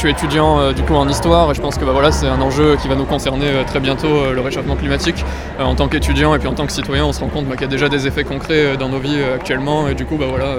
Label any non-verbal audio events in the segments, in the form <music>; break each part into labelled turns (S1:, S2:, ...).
S1: suis étudiant du coup en histoire et je pense que bah, voilà, c'est un enjeu qui va nous concerner très bientôt, le réchauffement climatique. en tant qu'étudiant et puis en tant que citoyen, on se rend compte bah, qu'il y a déjà des effets concrets dans nos vies actuellement et du coup bah, voilà,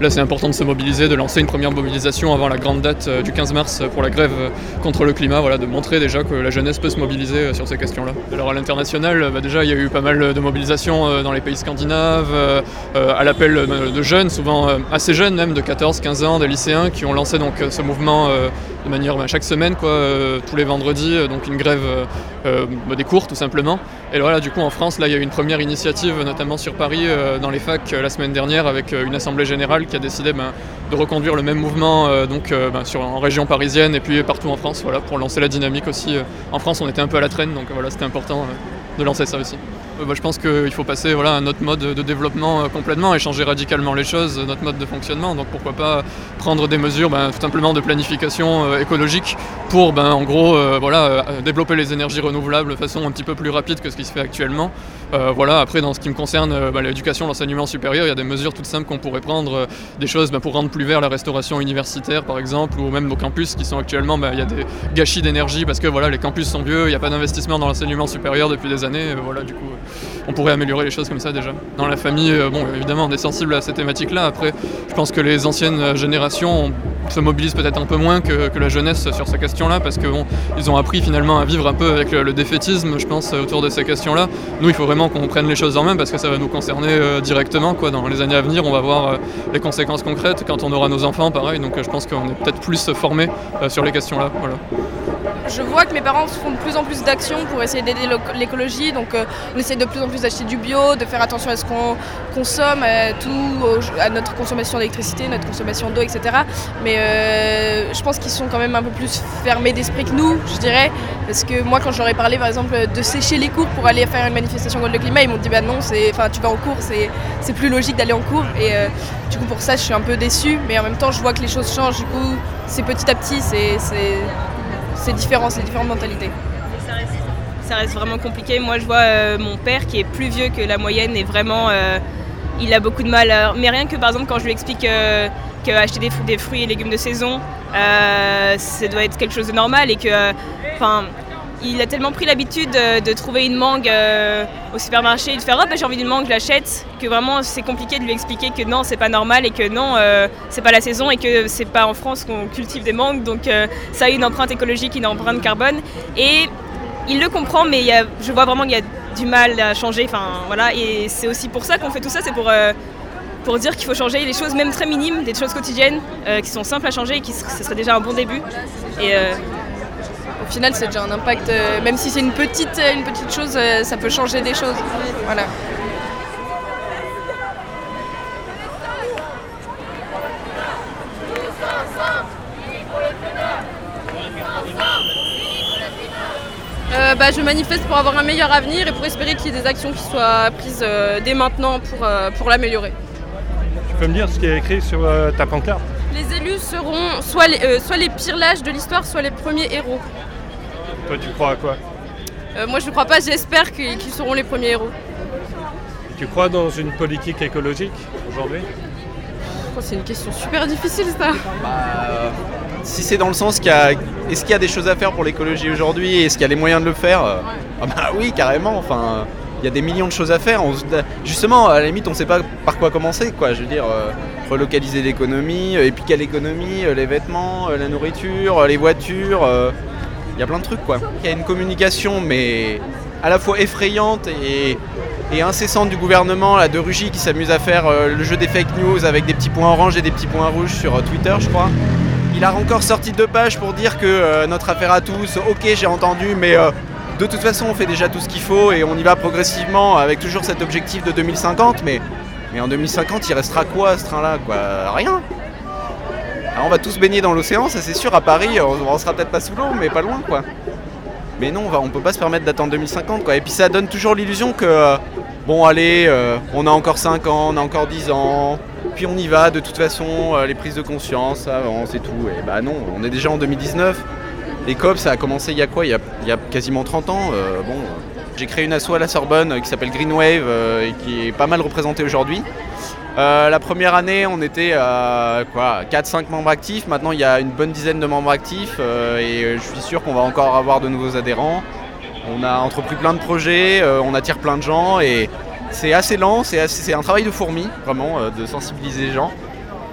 S1: là c'est important de se mobiliser, de lancer une première mobilisation avant la grande date du 15 mars pour la grève contre le climat, voilà, de montrer déjà que la jeunesse peut se mobiliser sur ces questions-là. Alors à l'international, déjà il y a eu pas mal de mobilisations dans les pays scandinaves, à l'appel de jeunes, souvent assez jeunes même, de 14-15 ans, des lycéens qui ont lancé donc ce mouvement de manière bah, chaque semaine, quoi, tous les vendredis, donc une grève bah, des cours tout simplement. Et voilà, du coup en France, là il y a eu une première initiative, notamment sur Paris, dans les facs la semaine dernière, avec une assemblée générale qui a décidé ben, de reconduire le même mouvement donc, ben, en région parisienne et puis partout en France, voilà, pour lancer la dynamique aussi. En France, on était un peu à la traîne, donc voilà, c'était important de lancer ça aussi. Euh, je pense qu'il faut passer voilà, à un autre mode de développement euh, complètement et changer radicalement les choses, notre mode de fonctionnement. Donc pourquoi pas prendre des mesures ben, tout simplement de planification euh, écologique pour ben, en gros voilà, développer les énergies renouvelables de façon un petit peu plus rapide que ce qui se fait actuellement. voilà, après dans ce qui me concerne l'éducation, l'enseignement supérieur, il y a des mesures toutes simples qu'on pourrait prendre, des choses pour rendre plus vert la restauration universitaire par exemple, ou même nos campus qui sont actuellement, il y a des gâchis d'énergie parce que voilà, les campus sont vieux, il n'y a pas d'investissement dans l'enseignement supérieur depuis des années. voilà, du coup, on pourrait améliorer les choses comme ça déjà. Dans la famille, euh, bon, évidemment, on est sensible à ces thématiques-là. Après, je pense que les anciennes générations se mobilisent peut-être un peu moins que, la jeunesse sur ces questions-là, parce qu'ils ont appris finalement à vivre un peu avec le, défaitisme, je pense, autour de ces questions-là. Nous, il faut vraiment qu'on prenne les choses en main, parce que ça va nous concerner euh, directement. Quoi. Dans les années à venir, on va voir euh, les conséquences concrètes quand on aura nos enfants, pareil. Donc je pense qu'on est peut-être plus formés sur les questions-là. Voilà
S2: je vois que mes parents font de plus en plus d'actions pour essayer d'aider l'écologie. Donc euh, on essaie de plus en plus d'acheter du bio, de faire attention à ce qu'on consomme, à, tout, à notre consommation d'électricité, notre consommation d'eau, etc. Mais euh, je pense qu'ils sont quand même un peu plus fermés d'esprit que nous, je dirais. Parce que moi, quand j'aurais parlé par exemple de sécher les cours pour aller faire une manifestation contre le climat, ils m'ont dit bah non, tu vas en cours, c'est plus logique d'aller en cours. Et euh, du coup, pour ça, je suis un peu déçue. Mais en même temps, je vois que les choses changent. Du coup, c'est petit à petit, c'est c'est différent, c'est différentes mentalités.
S3: Ça reste, vraiment compliqué. Moi, je vois euh, mon père qui est plus vieux que la moyenne et vraiment, euh, il a beaucoup de mal. mais rien que par exemple, quand je lui explique euh, qu'acheter des, des, fruits et légumes de saison, ça doit être quelque chose de normal et que, enfin, il a tellement pris l'habitude de, trouver une mangue euh, au supermarché et de faire oh, j'ai envie d'une mangue, je l'achète, que vraiment c'est compliqué de lui expliquer que non, c'est pas normal et que non, euh, c'est pas la saison et que c'est pas en France qu'on cultive des mangues, donc euh, ça a une empreinte écologique, une empreinte carbone. Et il le comprend, mais je vois vraiment qu'il y a du mal à changer. Voilà, et c'est aussi pour ça qu'on fait tout ça, c'est pour pour dire qu'il faut changer les choses, même très minimes, des choses quotidiennes qui sont simples à changer et qui ce serait déjà un bon début.
S2: Au final, c'est déjà un impact. Euh, même si c'est une petite, euh, une petite chose, euh, ça peut changer des choses. Voilà. bah, je manifeste pour avoir un meilleur avenir et pour espérer qu'il y ait des actions qui soient prises dès maintenant pour, pour l'améliorer.
S4: Tu peux me dire ce qui est écrit sur ta pancarte?
S2: Les élus seront soit les, soit les pires lâches de l'histoire, soit les premiers héros.
S4: Toi, tu crois à quoi
S2: euh, Moi, je ne crois pas. J'espère qu'ils seront les premiers héros.
S4: tu crois dans une politique écologique aujourd'hui
S2: oh, C'est une question super difficile, ça.
S5: Bah, si c'est dans le sens qu'il y a... Est-ce qu'il y a des choses à faire pour l'écologie aujourd'hui Est-ce qu'il y a les moyens de le faire ah Bah oui, carrément. Enfin, il y a des millions de choses à faire. Justement, à la limite, on ne sait pas par quoi commencer. Quoi. Je veux dire, euh, relocaliser l'économie, et puis quelle économie Les vêtements, euh, la nourriture, les voitures. Il y a plein de trucs quoi. Il y a une communication mais à la fois effrayante et, incessante du gouvernement, de Rugy qui s'amuse à faire euh, le jeu des fake news avec des petits points orange et des petits points rouges sur euh, Twitter je crois. Il a encore sorti deux pages pour dire que euh, notre affaire à tous, ok j'ai entendu mais de toute façon on fait déjà tout ce qu'il faut et on y va progressivement avec toujours cet objectif de 2050 mais, mais en 2050 il restera quoi ce train là quoi? Rien on va tous baigner dans l'océan, ça c'est sûr, à Paris, on, sera peut-être pas sous l'eau, mais pas loin quoi. Mais non, on, on peut pas se permettre d'attendre 2050 quoi. Et puis ça donne toujours l'illusion que, euh, bon allez, euh, on a encore 5 ans, on a encore 10 ans, puis on y va, de toute façon, euh, les prises de conscience, ça avance et tout. Et bah non, on est déjà en 2019. Les COP, ça a commencé il y a quoi? Il y a, quasiment 30 ans. j'ai créé une asso à la Sorbonne qui s'appelle Green Wave et qui est pas mal représentée aujourd'hui. Euh, la première année, on était à quoi 4-5 membres actifs. Maintenant, il y a une bonne dizaine de membres actifs euh, et je suis sûr qu'on va encore avoir de nouveaux adhérents. On a entrepris plein de projets, euh, on attire plein de gens et c'est assez lent, c'est un travail de fourmi, vraiment, euh, de sensibiliser les gens.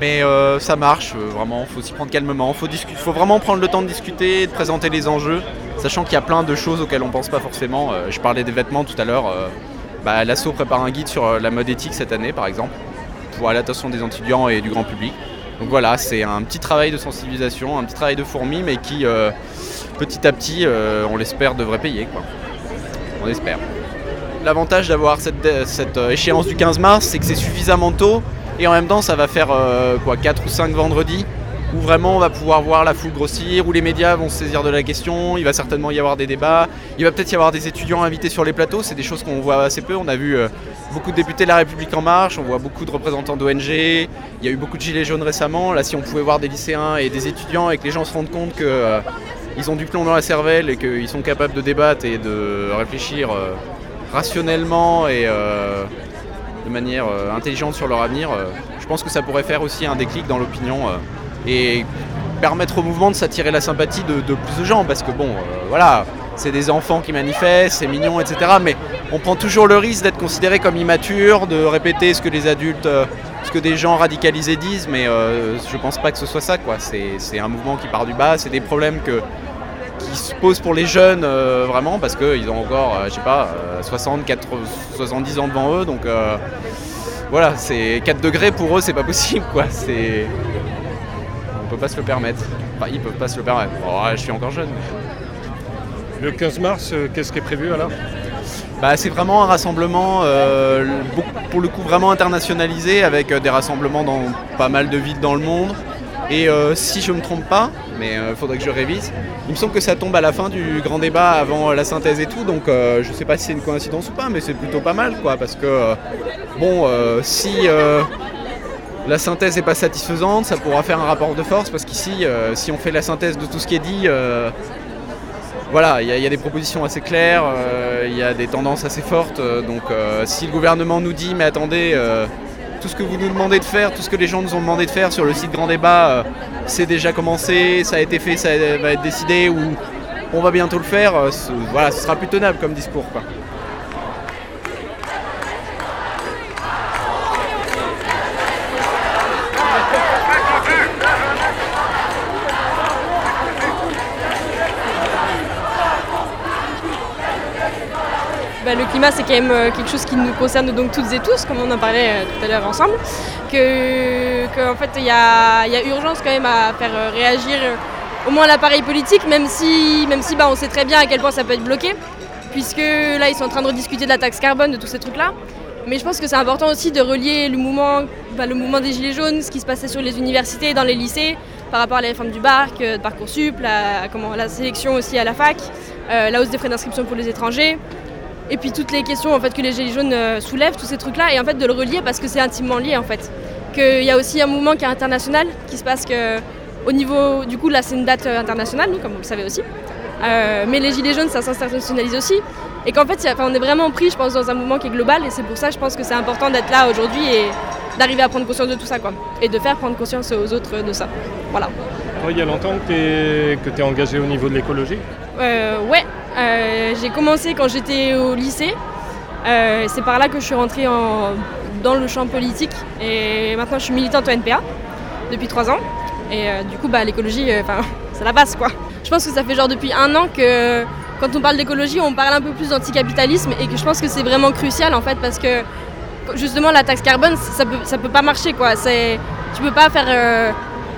S5: Mais euh, ça marche, euh, vraiment, faut s'y prendre calmement. Discu- faut vraiment prendre le temps de discuter, de présenter les enjeux, sachant qu'il y a plein de choses auxquelles on pense pas forcément. Euh, je parlais des vêtements tout à l'heure. euh, bah, L'asso prépare un guide sur euh, la mode éthique cette année, par exemple, pour l'attention des étudiants et du grand public. Donc voilà, c'est un petit travail de sensibilisation, un petit travail de fourmi, mais qui, euh, petit à petit, euh, on l'espère, devrait payer. Quoi. On espère. L'avantage d'avoir cette, euh, échéance du 15 mars, c'est que c'est suffisamment tôt et en même temps ça va faire quoi 4 ou 5 vendredis où vraiment on va pouvoir voir la foule grossir, où les médias vont se saisir de la question, il va certainement y avoir des débats, il va peut-être y avoir des étudiants invités sur les plateaux, c'est des choses qu'on voit assez peu, on a vu euh, beaucoup de députés de la République en marche, on voit beaucoup de représentants d'ONG, il y a eu beaucoup de gilets jaunes récemment, là si on pouvait voir des lycéens et des étudiants et que les gens se rendent compte que euh, ont du plomb dans la cervelle et qu'ils sont capables de débattre et de réfléchir euh, rationnellement et de manière intelligente sur leur avenir, je pense que ça pourrait faire aussi un déclic dans l'opinion et permettre au mouvement de s'attirer la sympathie de, plus de gens parce que bon, euh, voilà, c'est des enfants qui manifestent, c'est mignon, etc. Mais on prend toujours le risque d'être considéré comme immature, de répéter ce que les adultes, euh, ce que des gens radicalisés disent, mais euh, je pense pas que ce soit ça, quoi. C'est un mouvement qui part du bas, c'est des problèmes qui se posent pour les jeunes euh, vraiment parce qu'ils ont encore, je sais pas, euh, 60, 80, 70 ans devant eux, donc voilà, c'est 4 degrés pour eux, c'est pas possible, quoi. C'est pas se le permettre. Enfin, ils peuvent pas se le permettre. Je suis encore jeune. mais-
S4: Le 15 mars, euh, qu'est-ce qui est prévu alors?
S5: Bah, c'est vraiment un rassemblement, euh, pour le coup, vraiment internationalisé, avec euh, des rassemblements dans pas mal de villes dans le monde. Et euh, si je me trompe pas, mais il faudrait que je révise, il me semble que ça tombe à la fin du grand débat avant la synthèse et tout, donc euh, je sais pas si c'est une coïncidence ou pas, mais c'est plutôt pas mal, quoi, parce que, bon, si la synthèse n'est pas satisfaisante, ça pourra faire un rapport de force, parce qu'ici, euh, si on fait la synthèse de tout ce qui est dit, euh, voilà, il y, a- des propositions assez claires, euh, il y a des tendances assez fortes. donc si le gouvernement nous dit mais attendez, tout ce que vous nous demandez de faire, tout ce que les gens nous ont demandé de faire sur le site Grand Débat, c'est déjà commencé, ça a été fait, ça va être décidé ou on va bientôt le faire, voilà, ce sera plus tenable comme discours.
S6: Le climat, c'est quand même euh, quelque chose qui nous concerne donc toutes et tous, comme on en parlait euh, tout à l'heure ensemble. Que, en fait, il y a, urgence quand même à faire euh, réagir au moins l'appareil politique, même si, même si bah, on sait très bien à quel point ça peut être bloqué, puisque là, ils sont en train de rediscuter de la taxe carbone, de tous ces trucs-là. Mais je pense que c'est important aussi de relier le mouvement, bah, le mouvement des Gilets jaunes, ce qui se passait sur les universités, dans les lycées, par rapport à la réforme du BARC, de Parcoursup, la, la sélection aussi à la fac, la hausse des frais d'inscription pour les étrangers. Et puis toutes les questions en fait, que les Gilets jaunes euh, soulèvent, tous ces trucs-là, et en fait de le relier parce que c'est intimement lié en fait. Qu'il y a aussi un mouvement qui est international, qui se passe que au niveau, du coup là c'est une date euh, internationale, nous, comme vous le savez aussi. Euh, mais les Gilets jaunes ça s'internationalise aussi. Et qu'en fait a- on est vraiment pris je pense dans un mouvement qui est global et c'est pour ça je pense que c'est important d'être là aujourd'hui et d'arriver à prendre conscience de tout ça quoi. Et de faire prendre conscience aux autres de ça. Voilà.
S4: Toi, il y a longtemps que tu es, engagé au niveau de l'écologie?
S6: Euh, ouais, euh, j'ai commencé quand j'étais au lycée. Euh, c'est par là que je suis rentrée en- dans le champ politique et maintenant je suis militante au NPA depuis trois ans. Et euh, du coup, bah, l'écologie, <laughs> c'est la base quoi. Je pense que ça fait genre depuis un an que quand on parle d'écologie, on parle un peu plus d'anticapitalisme et que je pense que c'est vraiment crucial en fait parce que justement la taxe carbone, ça peut, ça peut pas marcher quoi. Tu peux pas faire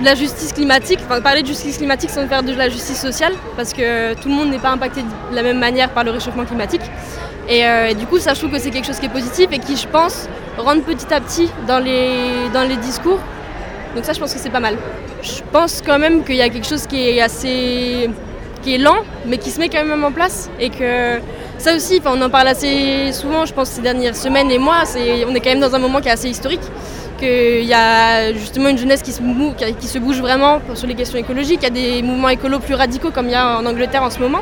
S6: de la justice climatique, enfin parler de justice climatique sans faire de la justice sociale, parce que tout le monde n'est pas impacté de la même manière par le réchauffement climatique. Et, euh, et du coup, ça je trouve que c'est quelque chose qui est positif et qui, je pense, rentre petit à petit dans les, dans les discours. Donc ça, je pense que c'est pas mal. Je pense quand même qu'il y a quelque chose qui est assez qui est lent, mais qui se met quand même en place. Et que ça aussi, on en parle assez souvent, je pense, ces dernières semaines et mois. C'est, on est quand même dans un moment qui est assez historique qu'il y a justement une jeunesse qui se, bouge vraiment sur les questions écologiques. Il y a des mouvements écolos plus radicaux comme il y a en Angleterre en ce moment.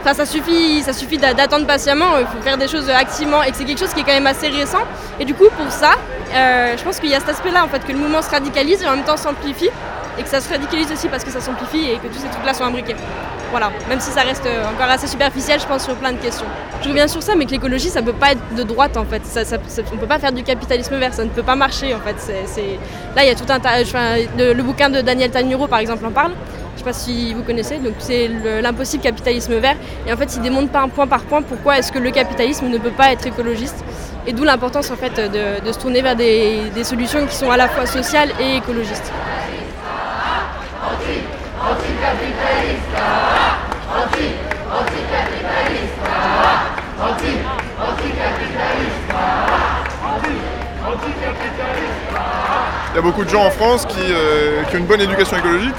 S6: Enfin, ça suffit, ça suffit d'attendre patiemment, il faut faire des choses activement et que c'est quelque chose qui est quand même assez récent. Et du coup, pour ça, euh, je pense qu'il y a cet aspect-là, en fait, que le mouvement se radicalise et en même temps s'amplifie et que ça se radicalise aussi parce que ça s'amplifie et que tous ces trucs-là sont imbriqués. Voilà, même si ça reste euh, encore assez superficiel, je pense, sur plein de questions. Je reviens sur ça, mais que l'écologie, ça peut pas être de droite, en fait. On peut pas faire du capitalisme vert, ça ne peut pas marcher, en fait. Là, il y a tout un tas... le, le, bouquin de Daniel Tanuro, par exemple, en parle. Je sais pas si vous connaissez, donc c'est l'impossible capitalisme vert. Et en fait, il démontre un point par point pourquoi est-ce que le capitalisme ne peut pas être écologiste. Et d'où l'importance en fait de, se tourner vers des, solutions qui sont à la fois sociales et écologistes.
S7: Il y a beaucoup de gens en France qui, euh, ont une bonne éducation écologique,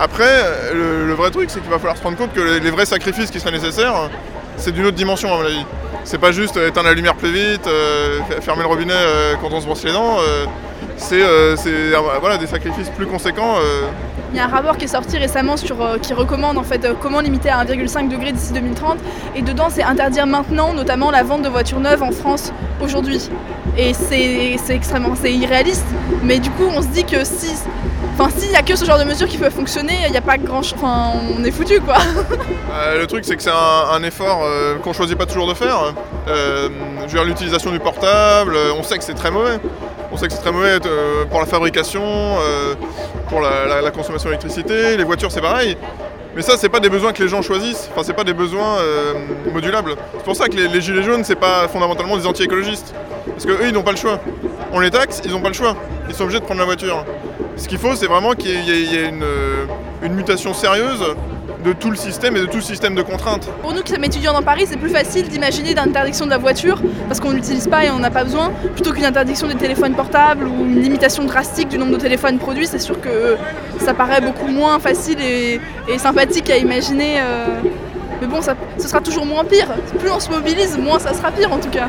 S7: après, le, vrai truc, c'est qu'il va falloir se rendre compte que les, vrais sacrifices qui seraient nécessaires, c'est d'une autre dimension à mon avis. C'est pas juste éteindre la lumière plus vite, euh, fermer le robinet euh, quand on se brosse les dents. C'est voilà, des sacrifices plus conséquents.
S8: Il y a un rapport qui est sorti récemment sur, qui recommande en fait comment limiter à 1,5 degré d'ici 2030. Et dedans, c'est interdire maintenant, notamment la vente de voitures neuves en France aujourd'hui. Et c'est extrêmement, c'est irréaliste. Mais du coup, on se dit que si Enfin, s'il n'y a que ce genre de mesures qui peuvent fonctionner, il n'y a pas grand chose. Enfin, on est foutu quoi. <laughs>
S7: Euh, le truc, c'est que c'est un, effort euh, qu'on choisit pas toujours de faire. Euh, je veux dire, l'utilisation du portable, on sait que c'est très mauvais. On sait que c'est très mauvais pour la fabrication, pour la, consommation d'électricité. Les voitures, c'est pareil. Mais ça, c'est pas des besoins que les gens choisissent. Enfin, c'est pas des besoins modulables. C'est pour ça que les, gilets jaunes, c'est pas fondamentalement des anti-écologistes. Parce qu'eux, ils n'ont pas le choix. On les taxe, ils n'ont pas le choix. Ils sont obligés de prendre la voiture. Ce qu'il faut, c'est vraiment qu'il y ait, euh, une, mutation sérieuse de tout le système et de tout le système de contraintes.
S8: Pour nous qui sommes étudiants dans Paris, c'est plus facile d'imaginer d'interdiction de la voiture parce qu'on ne l'utilise pas et on n'a pas besoin, plutôt qu'une interdiction des téléphones portables ou une limitation drastique du nombre de téléphones produits. C'est sûr que ça paraît beaucoup moins facile et, sympathique à imaginer. Euh. Mais bon, ça, ce sera toujours moins pire. Plus on se mobilise, moins ça sera pire en tout cas.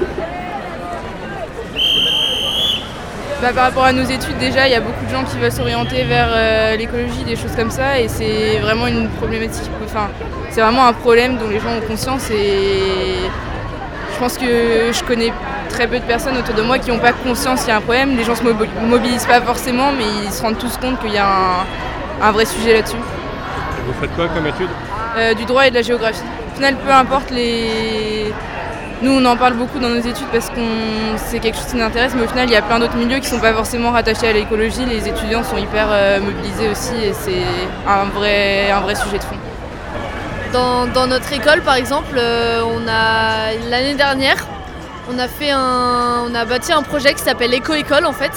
S2: Bah, par rapport à nos études, déjà, il y a beaucoup de gens qui veulent s'orienter vers euh, l'écologie, des choses comme ça, et c'est vraiment une problématique. Enfin, c'est vraiment un problème dont les gens ont conscience, et je pense que je connais très peu de personnes autour de moi qui n'ont pas conscience qu'il y a un problème. Les gens ne se mobilisent pas forcément, mais ils se rendent tous compte qu'il y a un, vrai sujet là-dessus.
S4: Vous faites quoi comme étude?
S2: Euh, Du droit et de la géographie. Au final, peu importe les nous, on en parle beaucoup dans nos études parce que c'est quelque chose qui nous intéresse, mais au final, il y a plein d'autres milieux qui ne sont pas forcément rattachés à l'écologie. Les étudiants sont hyper euh, mobilisés aussi et c'est un vrai, un vrai sujet de fond.
S9: Dans, notre école, par exemple, euh, l'année dernière, on a fait un, on a bâti un projet qui s'appelle Éco-école en fait.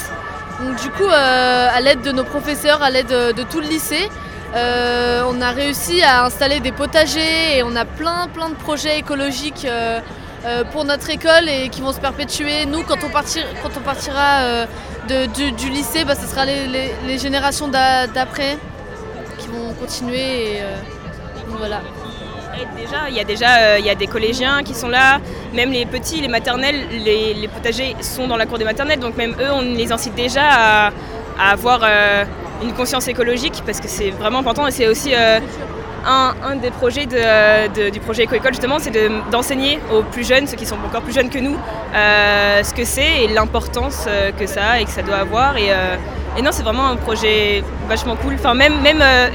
S9: Donc du coup, euh, à l'aide de nos professeurs, à l'aide de, tout le lycée, on a réussi à installer des potagers et on a plein plein de projets écologiques pour notre école et qui vont se perpétuer. Nous, quand on, partira euh, du, lycée, bah, ce sera les, générations d'après qui vont continuer. Euh, voilà.
S3: déjà, il y a déjà il y a des collégiens qui sont là, même les petits, les maternelles, les, potagers sont dans la cour des maternelles, donc même eux, on les incite déjà à, avoir une conscience écologique parce que c'est vraiment important et c'est aussi un, des projets du projet Éco-École, justement, c'est d'enseigner aux plus jeunes, ceux qui sont encore plus jeunes que nous, euh, ce que c'est et l'importance euh, que ça a et que ça doit avoir. Euh, et, non, c'est vraiment un projet vachement cool. Enfin, même,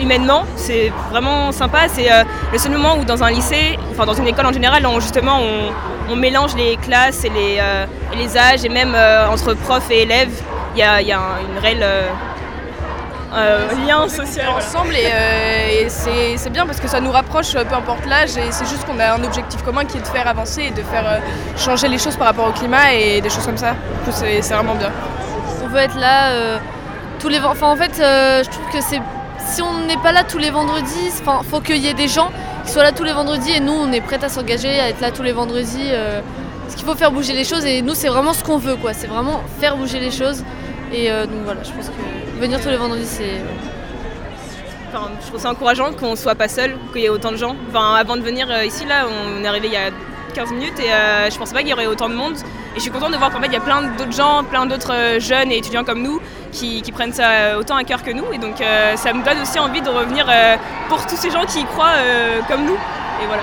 S3: humainement, c'est vraiment sympa. C'est le seul moment où, dans un lycée, enfin, dans une école en général, on, justement, on, mélange les classes et les, les âges, et même entre profs et élèves, il y a, une réelle lien social.
S2: Ensemble et, euh, c'est bien parce que ça nous rapproche peu importe l'âge et c'est juste qu'on a un objectif commun qui est de faire avancer et de faire euh, changer les choses par rapport au climat et des choses comme ça. c'est vraiment bien.
S9: On veut être là tous les enfin en fait je trouve que c'est si on n'est pas là tous les vendredis, il faut qu'il y ait des gens qui soient là tous les vendredis et nous on est prêts à s'engager à être là tous les vendredis parce qu'il faut faire bouger les choses et nous c'est vraiment ce qu'on veut quoi, c'est vraiment faire bouger les choses et donc voilà, je pense que venir tous les vendredis, c'est.
S3: je trouve ça encourageant qu'on soit pas seul, qu'il y ait autant de gens. Enfin, avant de venir euh, ici, là, on est arrivé il y a 15 minutes et euh, je pensais pas qu'il y aurait autant de monde. Et je suis contente de voir qu'en fait il y a plein d'autres gens, plein d'autres euh, jeunes et étudiants comme nous qui, prennent ça autant à cœur que nous. Et donc ça me donne aussi envie de revenir pour tous ces gens qui y croient comme nous. et voilà.